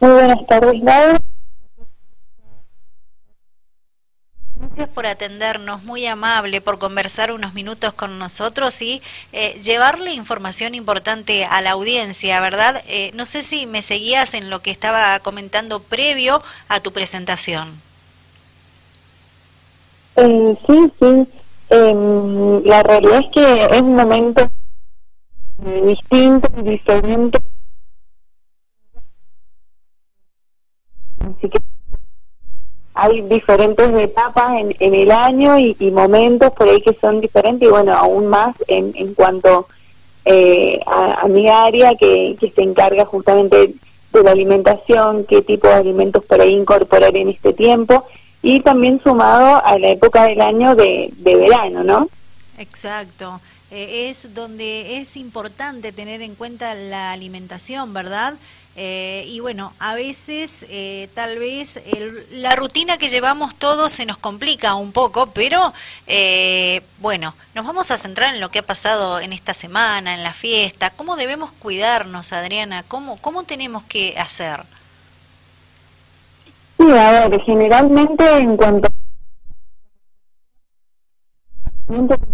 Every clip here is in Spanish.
Muy buenas tardes, Laura. Gracias por atendernos, muy amable, por conversar unos minutos con nosotros y eh, llevarle información importante a la audiencia, ¿verdad? Eh, no sé si me seguías en lo que estaba comentando previo a tu presentación. Eh, sí, sí. Em, la realidad es que es un momento distinto y diferente. Así que hay diferentes etapas en, en el año y, momentos por ahí que son diferentes y bueno, aún más en, en cuanto eh, a, mi área que, que se encarga justamente de la alimentación, qué tipo de alimentos por ahí incorporar en este tiempo y también sumado a la época del año de, de verano, ¿no? Exacto. Eh, es donde es importante tener en cuenta la alimentación, ¿verdad? Eh, y bueno, a veces eh, tal vez la rutina que llevamos todos se nos complica un poco, pero eh, bueno, nos vamos a centrar en lo que ha pasado en esta semana, en la fiesta. ¿Cómo debemos cuidarnos, Adriana? ¿Cómo, cómo tenemos que hacer? Sí, a ver, generalmente en cuanto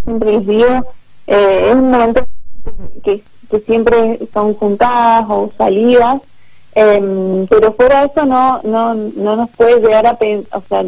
siempre les digo, es un momento que, que siempre son juntadas o salidas Em, pero fuera de eso no, no, no nos puede llegar a, o sea,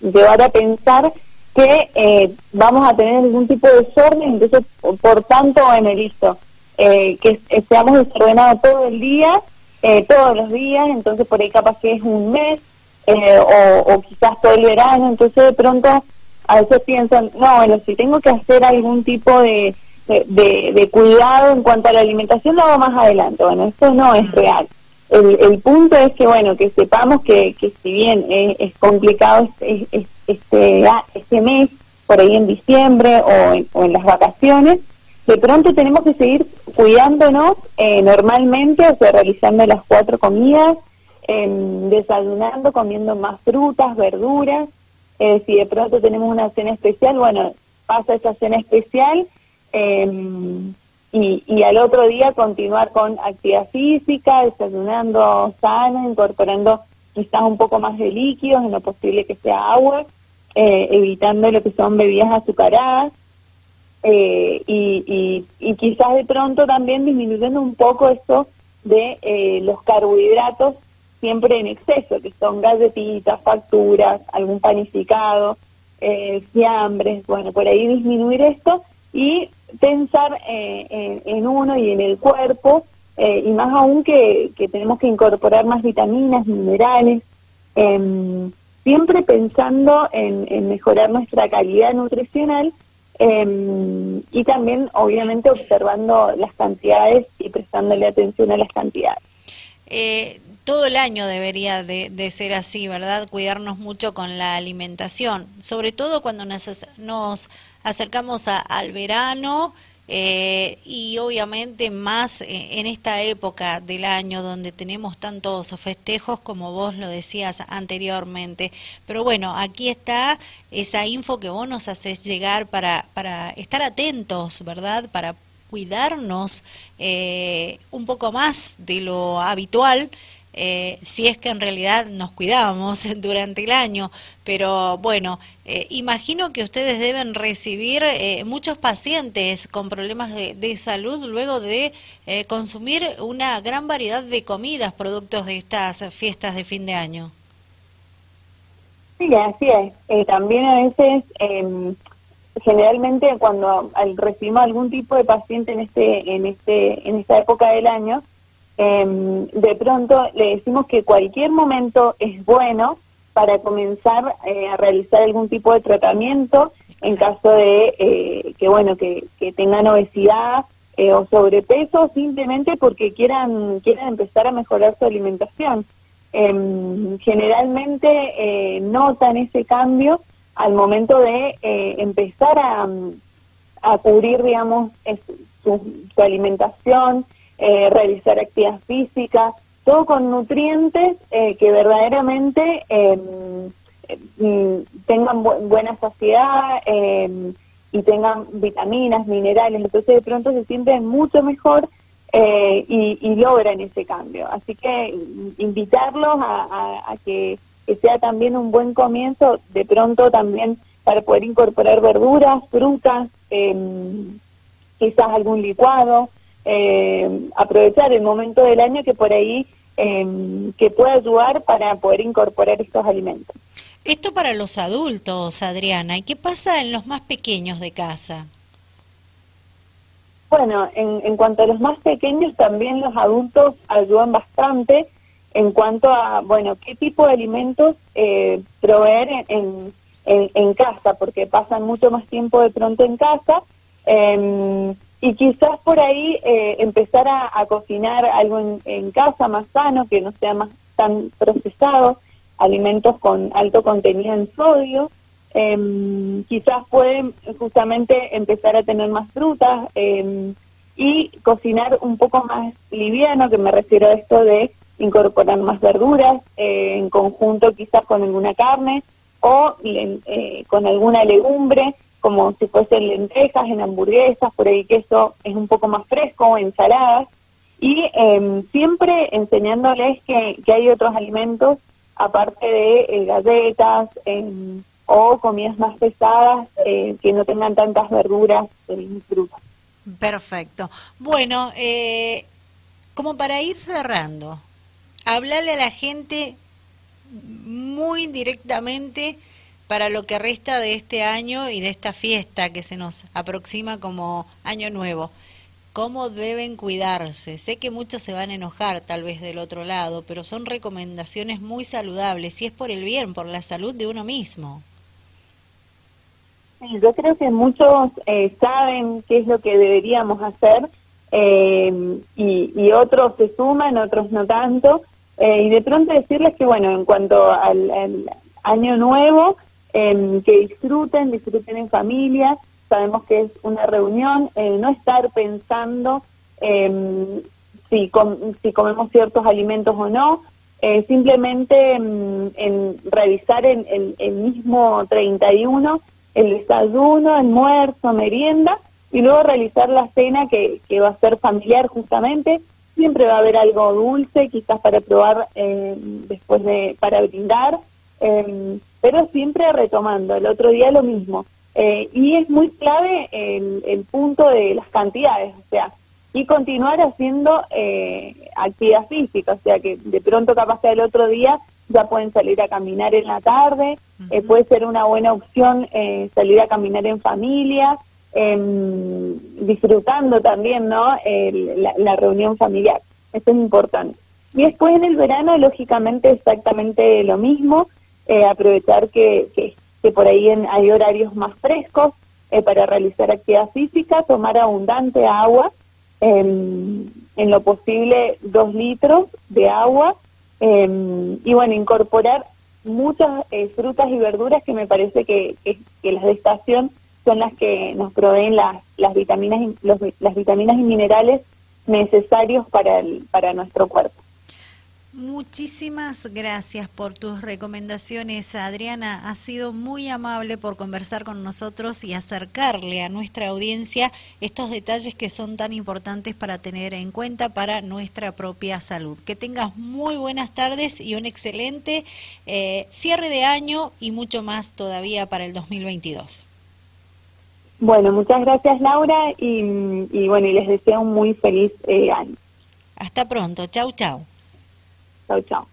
llevar a pensar que eh, vamos a tener algún tipo de desorden, entonces por tanto, bueno, listo, eh, que seamos desordenados todo el día, eh, todos los días, entonces por ahí capaz que es un mes o, o quizás todo el verano, entonces de pronto a veces piensan, no, bueno, si tengo que hacer algún tipo de, de, de cuidado en cuanto a la alimentación, lo hago más adelante, bueno, esto no es real el, el, punto es que, bueno, que sepamos que, que si bien es, complicado este, este, este mes, por ahí en diciembre o en, o en las vacaciones, de pronto tenemos que seguir cuidándonos eh, normalmente, o sea, realizando las cuatro comidas, desayunando, comiendo más frutas, verduras. Eh, si de pronto tenemos una cena especial, bueno, pasa esa cena especial. Y, y al otro día continuar con actividad física, desayunando sano, incorporando quizás un poco más de líquidos, en lo posible que sea agua, eh, evitando lo que son bebidas azucaradas eh, y, y, quizás de pronto también disminuyendo un poco esto de eh, los carbohidratos siempre en exceso, que son galletitas, facturas, algún panificado, eh, fiambres, bueno, por ahí disminuir esto y pensar eh, en, uno y en el cuerpo, eh, y más aún que, tenemos que incorporar más vitaminas, minerales, em, siempre pensando en, mejorar nuestra calidad nutricional em, y también obviamente observando las cantidades y prestándole atención a las cantidades. Eh, todo el año debería de, ser así, ¿verdad? Cuidarnos mucho con la alimentación, sobre todo cuando nos, acercamos al verano eh, y obviamente más en esta época del año donde tenemos tantos festejos como vos lo decías anteriormente. Pero bueno, aquí está esa info que vos nos haces llegar para, para estar atentos, ¿verdad? Para cuidarnos eh, un poco más de lo habitual eh, si es que en realidad nos cuidábamos durante el año. Pero bueno, eh, imagino que ustedes deben recibir eh, muchos pacientes con problemas de, salud luego de consumir una gran variedad de comidas productos de estas fiestas de fin de año. Sí, así es. también a veces, em, generalmente cuando recibimos algún tipo de paciente en este, en este, en esta época del año, Em, de pronto le decimos que cualquier momento es bueno para comenzar eh, a realizar algún tipo de tratamiento en caso de eh, que bueno que, tengan obesidad eh, o sobrepeso simplemente porque quieran quieran empezar a mejorar su alimentación. Em, generalmente notan ese cambio al momento de empezar a, a cubrir digamos su, su alimentación eh, realizar actividad física, todo con nutrientes eh, que verdaderamente em, em, tengan buena saciedad em, y tengan vitaminas, minerales, entonces de pronto se sienten mucho mejor eh, y, logran ese cambio. Así que invitarlos a, que, sea también un buen comienzo, de pronto también para poder incorporar verduras, frutas, quizás algún licuado, em, aprovechar el momento del año que por ahí em, que pueda ayudar para poder incorporar estos alimentos. Esto para los adultos, Adriana. ¿Y qué pasa en los más pequeños de casa? Bueno, en, en cuanto a los más pequeños, también los adultos ayudan bastante en cuanto a, bueno, qué tipo de alimentos eh, proveer en, en, en, casa, porque pasan mucho más tiempo de pronto en casa. Eh, y quizás por ahí eh, empezar a, cocinar algo en, casa más sano, que no sea más tan procesado, alimentos con alto contenido en sodio, eh, quizás pueden justamente empezar a tener más frutas eh, y cocinar un poco más liviano, que me refiero a esto de incorporar más verduras eh, en conjunto quizás con alguna carne o eh, con alguna legumbre, como si fuesen lentejas en hamburguesas, por ahí que eso es un poco más fresco, ensaladas, y em, siempre enseñándoles que, que, hay otros alimentos aparte de eh, galletas, em, o comidas más pesadas eh, que no tengan tantas verduras y frutas. Perfecto. Bueno, eh, como para ir cerrando, hablarle a la gente muy directamente para lo que resta de este año y de esta fiesta que se nos aproxima como año nuevo. ¿Cómo deben cuidarse? Sé que muchos se van a enojar tal vez del otro lado, pero son recomendaciones muy saludables y es por el bien, por la salud de uno mismo. Yo creo que muchos eh, saben qué es lo que deberíamos hacer eh, y, otros se suman, otros no tanto. Eh, y de pronto decirles que, bueno, en cuanto al, año nuevo, em, que disfruten, disfruten en familia. Sabemos que es una reunión, no estar pensando em, si, comemos ciertos alimentos o no, simplemente em, en revisar en el mismo 31 el desayuno, almuerzo, merienda y luego realizar la cena que, que va a ser familiar justamente. Siempre va a haber algo dulce, quizás para probar eh, después de, para brindar, eh, pero siempre retomando. El otro día lo mismo. Eh, y es muy clave el, el, punto de las cantidades, o sea, y continuar haciendo actividad física, o sea, que de pronto capaz que el otro día ya pueden salir a caminar en la tarde, eh, puede ser una buena opción eh, salir a caminar en familia, em, disfrutando también ¿no? la, reunión familiar, eso es importante. Y después en el verano, lógicamente, exactamente lo mismo, eh, aprovechar que, que, por ahí hay horarios más frescos para realizar actividad física, tomar abundante agua, em, en lo posible dos litros de agua, Em, y bueno, incorporar muchas eh, frutas y verduras que me parece que, que, las de estación son las que nos proveen las, las, vitaminas, las vitaminas y minerales necesarios para, el, para nuestro cuerpo. Muchísimas gracias por tus recomendaciones, Adriana. Ha sido muy amable por conversar con nosotros y acercarle a nuestra audiencia estos detalles que son tan importantes para tener en cuenta para nuestra propia salud. Que tengas muy buenas tardes y un excelente eh, cierre de año y mucho más todavía para el 2022. Bueno, muchas gracias Laura y, bueno, y les deseo un muy feliz eh, año. Hasta pronto, chau chau. Chao,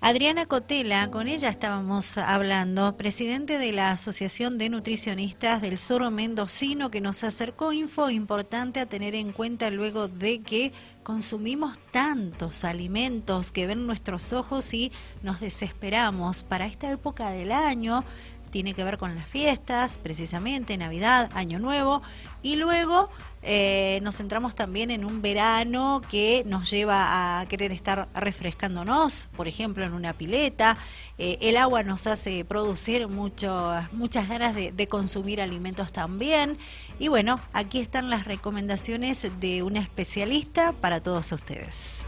Adriana Cotela, con ella estábamos hablando, presidente de la Asociación de Nutricionistas del Soro Mendocino, que nos acercó info importante a tener en cuenta luego de que consumimos tantos alimentos que ven nuestros ojos y nos desesperamos para esta época del año. Tiene que ver con las fiestas, precisamente Navidad, Año Nuevo, y luego eh, nos centramos también en un verano que nos lleva a querer estar refrescándonos, por ejemplo, en una pileta. Eh, el agua nos hace producir muchas ganas de, de consumir alimentos también. Y bueno, aquí están las recomendaciones de una especialista para todos ustedes.